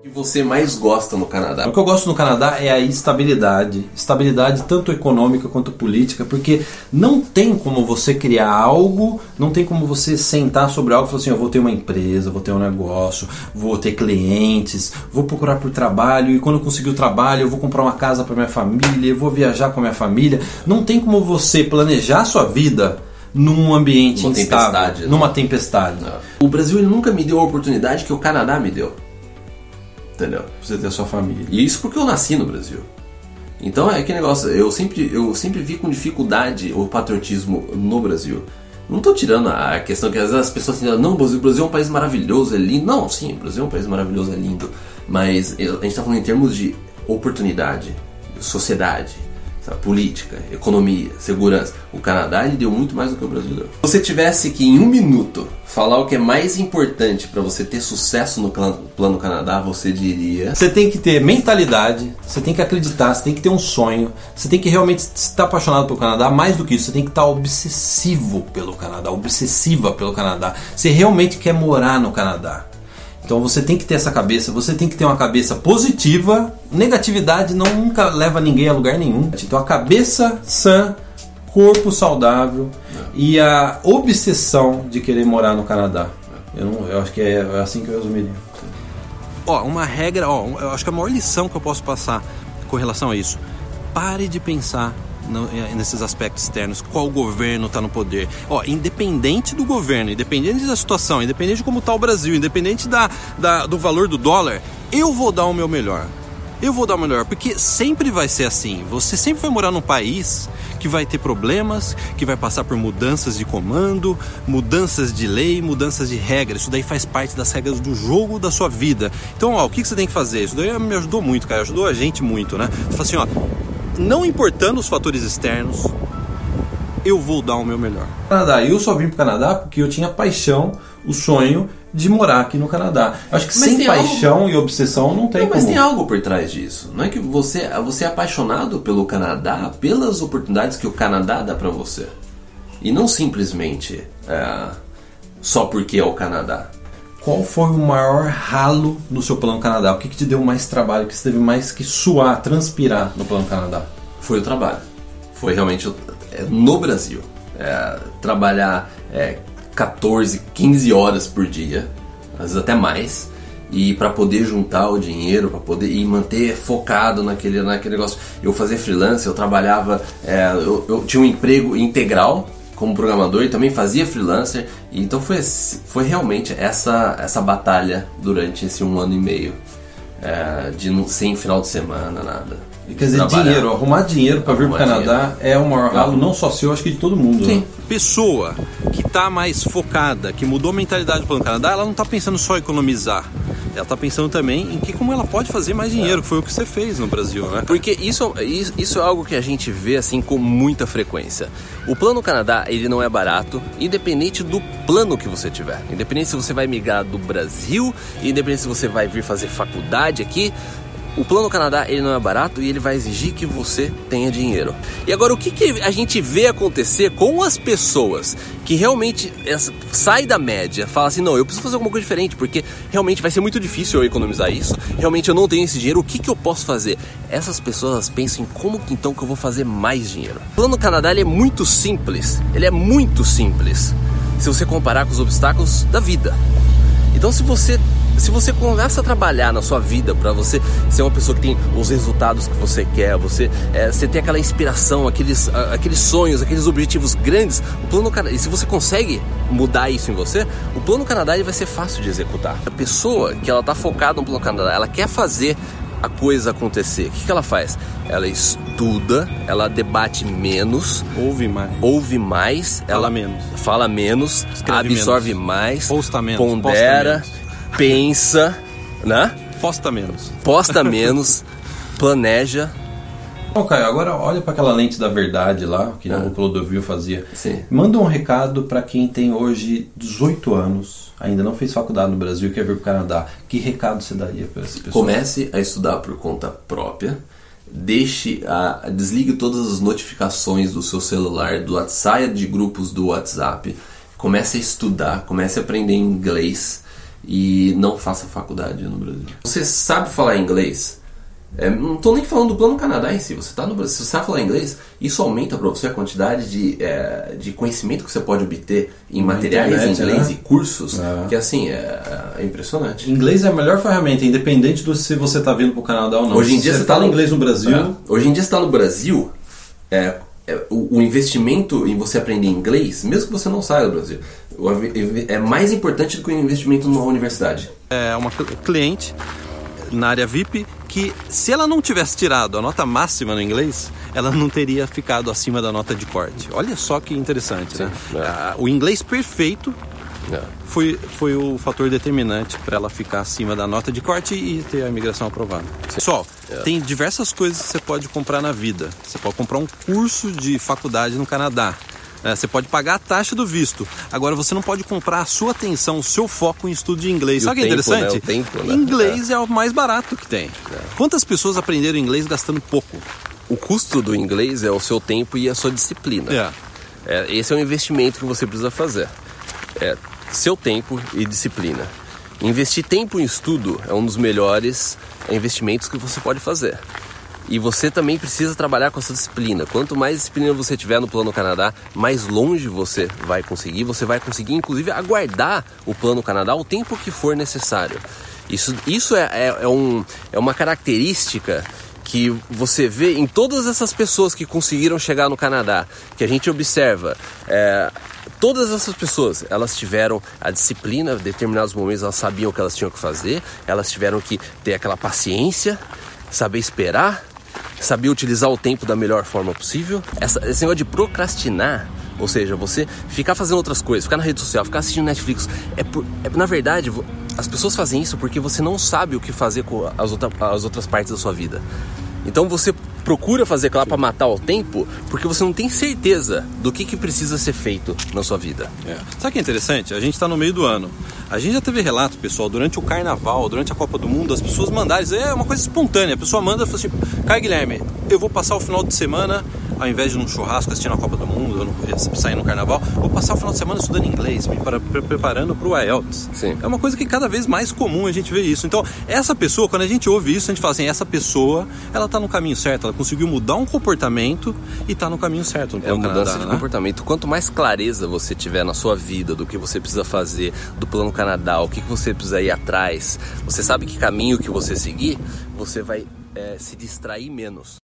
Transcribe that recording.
O que você mais gosta no Canadá? O que eu gosto no Canadá é a estabilidade. Estabilidade tanto econômica quanto política, porque não tem como você criar algo, não tem como você sentar sobre algo e falar assim: eu vou ter uma empresa, vou ter um negócio, vou ter clientes, vou procurar por trabalho e quando eu conseguir o trabalho eu vou comprar uma casa para minha família, eu vou viajar com a minha família. Não tem como você planejar a sua vida num ambiente Uma instável, tempestade, né? numa tempestade. O Brasil ele nunca me deu a oportunidade que o Canadá me deu. Entendeu? Pra você ter a sua família. E isso porque eu nasci no Brasil. Então é que negócio, eu sempre, eu sempre vi com dificuldade o patriotismo no Brasil. Não tô tirando a questão que às vezes as pessoas dizem, não, o Brasil, Brasil é um país maravilhoso, é lindo. Não, sim, o Brasil é um país maravilhoso, é lindo. Mas a gente tá falando em termos de oportunidade, sociedade, sabe, política, economia, segurança. O Canadá ele deu muito mais do que o Brasil deu. Se você tivesse que em um minuto falar o que é mais importante para você ter sucesso no plano Canadá, você diria. Você tem que ter mentalidade, você tem que acreditar, você tem que ter um sonho, você tem que realmente estar apaixonado pelo Canadá. Mais do que isso, você tem que estar obsessivo pelo Canadá, obsessiva pelo Canadá. Você realmente quer morar no Canadá. Então você tem que ter essa cabeça, você tem que ter uma cabeça positiva. Negatividade não nunca leva ninguém a lugar nenhum. Então a cabeça sã, corpo saudável e a obsessão de querer morar no Canadá. Eu, não, eu acho que é, é assim que eu resumiria. Ó, uma regra, ó, eu acho que a maior lição que eu posso passar com relação a isso, pare de pensar no- eh, nesses aspectos externos, qual governo está no poder. Ó, independente do governo, independente da situação, independente de como está o Brasil, independente da, da- do valor do dólar, eu vou dar o meu melhor. Eu vou dar o melhor, porque sempre vai ser assim. Você sempre vai morar num país que vai ter problemas, que vai passar por mudanças de comando, mudanças de lei, mudanças de regras. Isso daí faz parte das regras do jogo da sua vida. Então, ó, o que você tem que fazer? Isso daí me ajudou muito, cara. Ajudou a gente muito, né? Você fala assim, ó, não importando os fatores externos, eu vou dar o meu melhor. Canadá, eu só vim pro Canadá porque eu tinha paixão, o sonho de morar aqui no Canadá. Acho que Mas sem paixão e obsessão não tem Não, mas como. tem algo por trás disso. Não é que você, você é apaixonado pelo Canadá pelas oportunidades que o Canadá dá pra você. E não simplesmente é, só porque é o Canadá. Qual foi o maior ralo no seu plano Canadá? O que, que te deu mais trabalho? O que você teve mais que suar, transpirar no plano Canadá? Foi o trabalho. Foi realmente é, no Brasil. É, trabalhar é, 14, 15 horas por dia, às vezes até mais, e para poder juntar o dinheiro, para poder e manter focado naquele, naquele negócio. Eu fazia freelance, eu trabalhava, é, eu, eu tinha um emprego integral como programador e também fazia freelancer, e então foi, foi realmente essa, essa batalha durante esse um ano e meio. é, de não, sem final de semana, nada. E Quer dizer, trabalhar. dinheiro, arrumar dinheiro para vir pro Arrumar Canadá é o maior ralo, não só seu, acho que de todo mundo. Sim. né? Pessoa que tá mais focada, que mudou a mentalidade pelo Canadá, ela não tá pensando só em economizar. Ela tá pensando também em que como ela pode fazer mais dinheiro, que foi o que você fez no Brasil, né? Porque isso, isso, isso é algo que a gente vê assim com muita frequência. O plano Canadá ele não é barato, independente do plano que você tiver. Independente se você vai migrar do Brasil, independente se você vai vir fazer faculdade aqui. O plano Canadá ele não é barato e ele vai exigir que você tenha dinheiro. E agora o que, que a gente vê acontecer com as pessoas que realmente sai da média, fala assim, não, eu preciso fazer alguma coisa diferente porque realmente vai ser muito difícil eu economizar isso. Realmente eu não tenho esse dinheiro. O que, que eu posso fazer? Essas pessoas pensam em como que então que eu vou fazer mais dinheiro. O plano Canadá ele é muito simples. Ele é muito simples se você comparar com os obstáculos da vida. Então se você se você começa a trabalhar na sua vida para você ser uma pessoa que tem os resultados que você quer, você é, você tem aquela inspiração, aqueles a- aqueles sonhos, aqueles objetivos grandes, o plano Canadá, e se você consegue mudar isso em você, o plano Canadá ele vai ser fácil de executar. A pessoa que ela tá focada no plano Canadá, ela quer fazer a coisa acontecer. O que, que ela faz? Ela estuda, ela debate menos, Ouve mais. ouve mais, Fala ela menos. fala menos, Escreve absorve menos. mais, Posta menos, pondera, posta pensa, né? Posta menos. Posta menos, planeja. Bom, Caio, agora olha para aquela lente da verdade lá, que o Clodovil fazia. Sim. Manda um recado para quem tem hoje 18 anos, ainda não fez faculdade no Brasil e quer vir pro Canadá. Que recado você daria para essa pessoa? Comece a estudar por conta própria. Deixe a, desligue todas as notificações do seu celular, do WhatsApp, saia de grupos do WhatsApp. Comece a estudar, comece a aprender inglês. E não faça faculdade no Brasil. Você sabe falar inglês? É, não estou nem falando do plano Canadá em si. Você tá no Brasil, se você sabe falar inglês, isso aumenta para você a quantidade de, é, de conhecimento que você pode obter em materiais internet, em inglês né? e cursos, é. que assim é, é, impressionante. Inglês é a melhor ferramenta, independente do se você está vindo para o Canadá ou não. Hoje em dia você, está fala inglês no Brasil. É. Hoje em dia está no Brasil. É, o, o, investimento em você aprender inglês, mesmo que você não saia do Brasil, é mais importante do que o investimento numa universidade. É uma cliente na área VIP que se ela não tivesse tirado a nota máxima no inglês, ela não teria ficado acima da nota de corte. Olha só que interessante, Sim, né? É. O inglês perfeito é. foi, foi o fator determinante para ela ficar acima da nota de corte e ter a imigração aprovada. Sim. Pessoal, é. Tem diversas coisas que você pode comprar na vida. Você pode comprar um curso de faculdade no Canadá. É, você pode pagar a taxa do visto. Agora você não pode comprar a sua atenção, o seu foco em estudo de inglês. E Sabe o que é interessante? Né? Tempo, né? Inglês é. é. o mais barato que tem. É. Quantas pessoas aprenderam inglês gastando pouco? O custo do inglês é o seu tempo e a sua disciplina. É. é esse é um investimento que você precisa fazer. É seu tempo e disciplina. Investir tempo em estudo é um dos melhores investimentos que você pode fazer. E você também precisa trabalhar com essa disciplina. Quanto mais disciplina você tiver no Plano Canadá, mais longe você vai conseguir. Você vai conseguir, inclusive, aguardar o Plano Canadá o tempo que for necessário. Isso, isso é, é, é, um, é uma característica que você vê em todas essas pessoas que conseguiram chegar no Canadá, que a gente observa. É, todas essas pessoas, elas tiveram a disciplina, em determinados momentos elas sabiam o que elas tinham que fazer, elas tiveram que ter aquela paciência, saber esperar, saber utilizar o tempo da melhor forma possível. Essa, esse negócio de procrastinar, ou seja, você ficar fazendo outras coisas, ficar na rede social, ficar assistindo Netflix, é, por, é na verdade as pessoas fazem isso porque você não sabe o que fazer com as, outra, as outras partes da sua vida. Então você procura fazer aquilo para matar o tempo porque você não tem certeza do que, que precisa ser feito na sua vida. É. Sabe o que é interessante? A gente está no meio do ano. A gente já teve relato, pessoal, durante o carnaval, durante a Copa do Mundo, as pessoas mandarem, é uma coisa espontânea. A pessoa manda e fala assim: Caio Guilherme, eu vou passar o final de semana ao invés de num churrasco assistindo a Copa do Mundo, sair no carnaval, vou passar o final de semana estudando inglês, me para, preparando para o IELTS. Sim. É uma coisa que cada vez mais comum a gente ver isso. Então, essa pessoa, quando a gente ouve isso, a gente fala assim, essa pessoa, ela está no caminho certo, ela conseguiu mudar um comportamento e está no caminho certo. No é uma mudança Canadá, de né? comportamento. Quanto mais clareza você tiver na sua vida do que você precisa fazer, do plano Canadá, o que você precisa ir atrás, você sabe que caminho que você seguir, você vai é, se distrair menos.